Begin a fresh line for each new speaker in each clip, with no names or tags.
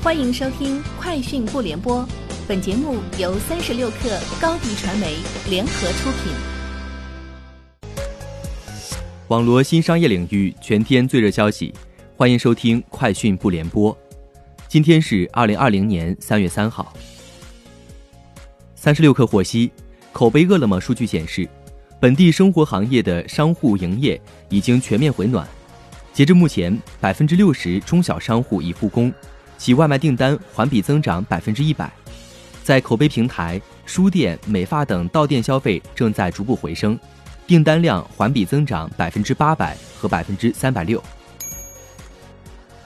欢迎收听《快讯不联播》，本节目由三十六克高低传媒联合出品。
网罗新商业领域全天最热消息，欢迎收听《快讯不联播》。今天是二零二零年三月三号。三十六氪获悉，口碑饿了么数据显示，本地生活行业的商户营业已经全面回暖。截至目前，百分之六十中小商户已复工，其外卖订单环比增长百分之一百。在口碑平台、书店、美发等到店消费正在逐步回升，订单量环比增长百分之八百和百分之三百六。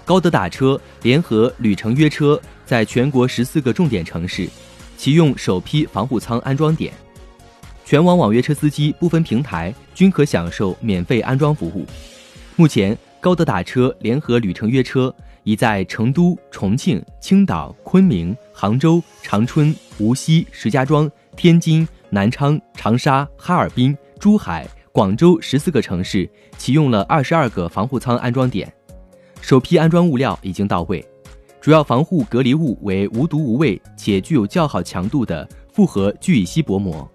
高德打车联合旅程约车在全国十四个重点城市启用首批防护舱安装点，全网网约车司机不分平台均可享受免费安装服务。目前。高德打车联合旅程约车已在成都、重庆、青岛、昆明、杭州、长春、无锡、石家庄、天津、南昌、长沙、哈尔滨、珠海、广州十四个城市启用了二十二个防护舱安装点，首批安装物料已经到位，主要防护隔离物为无毒无味且具有较好强度的复合聚乙烯薄膜。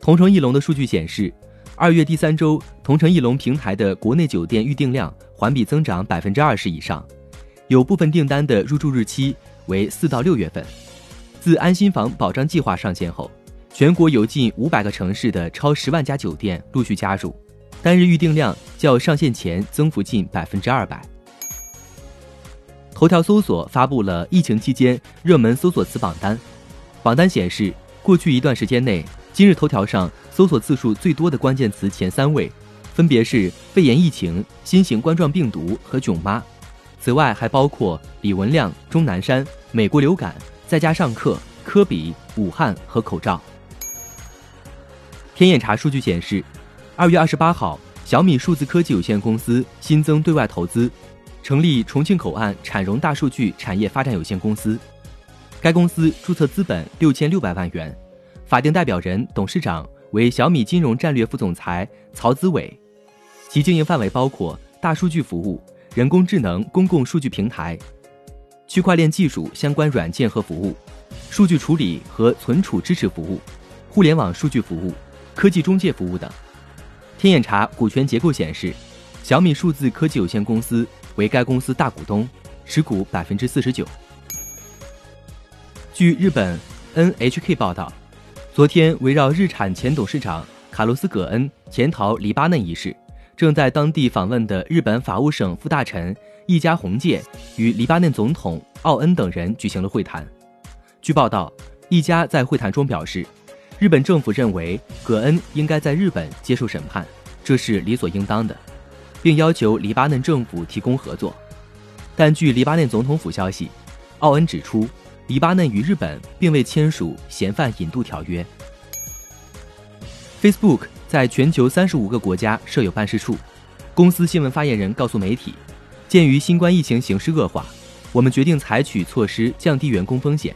同城翼龙的数据显示。二月第三周，同城艺龙平台的国内酒店预订量环比增长百分之二十以上，有部分订单的入住日期为四到六月份。自安心房保障计划上线后，全国有近五百个城市的超十万家酒店陆续加入，单日预订量较上线前增幅近百分之二百。头条搜索发布了疫情期间热门搜索词榜单，榜单显示，过去一段时间内。今日头条上搜索次数最多的关键词前三位，分别是肺炎疫情、新型冠状病毒和囧妈。此外，还包括李文亮、钟南山、美国流感、在家上课、科比、武汉和口罩。天眼查数据显示，二月二十八号，小米数字科技有限公司新增对外投资，成立重庆口岸产融大数据产业发展有限公司。该公司注册资本六千六百万元。法定代表人、董事长为小米金融战略副总裁曹子伟，其经营范围包括大数据服务、人工智能公共数据平台、区块链技术相关软件和服务、数据处理和存储支持服务、互联网数据服务、科技中介服务等。天眼查股权结构显示，小米数字科技有限公司为该公司大股东，持股百分之四十九。据日本 NHK 报道。昨天，围绕日产前董事长卡洛斯·葛恩潜逃黎巴嫩一事，正在当地访问的日本法务省副大臣易家宏介与黎巴嫩总统奥恩等人举行了会谈。据报道，易家在会谈中表示，日本政府认为葛恩应该在日本接受审判，这是理所应当的，并要求黎巴嫩政府提供合作。但据黎巴嫩总统府消息，奥恩指出。黎巴嫩与日本并未签署嫌犯引渡条约。Facebook 在全球三十五个国家设有办事处。公司新闻发言人告诉媒体，鉴于新冠疫情形势恶化，我们决定采取措施降低员工风险，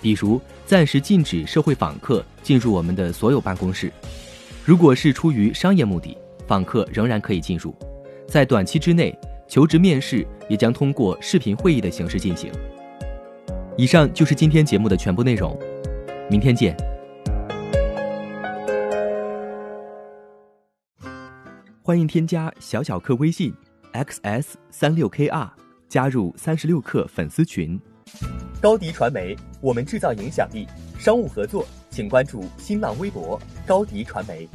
比如暂时禁止社会访客进入我们的所有办公室。如果是出于商业目的，访客仍然可以进入。在短期之内，求职面试也将通过视频会议的形式进行。以上就是今天节目的全部内容，明天见。欢迎添加小小客微信 xs 三六 kr 加入三十六氪粉丝群。高迪传媒，我们制造影响力。商务合作，请关注新浪微博高迪传媒。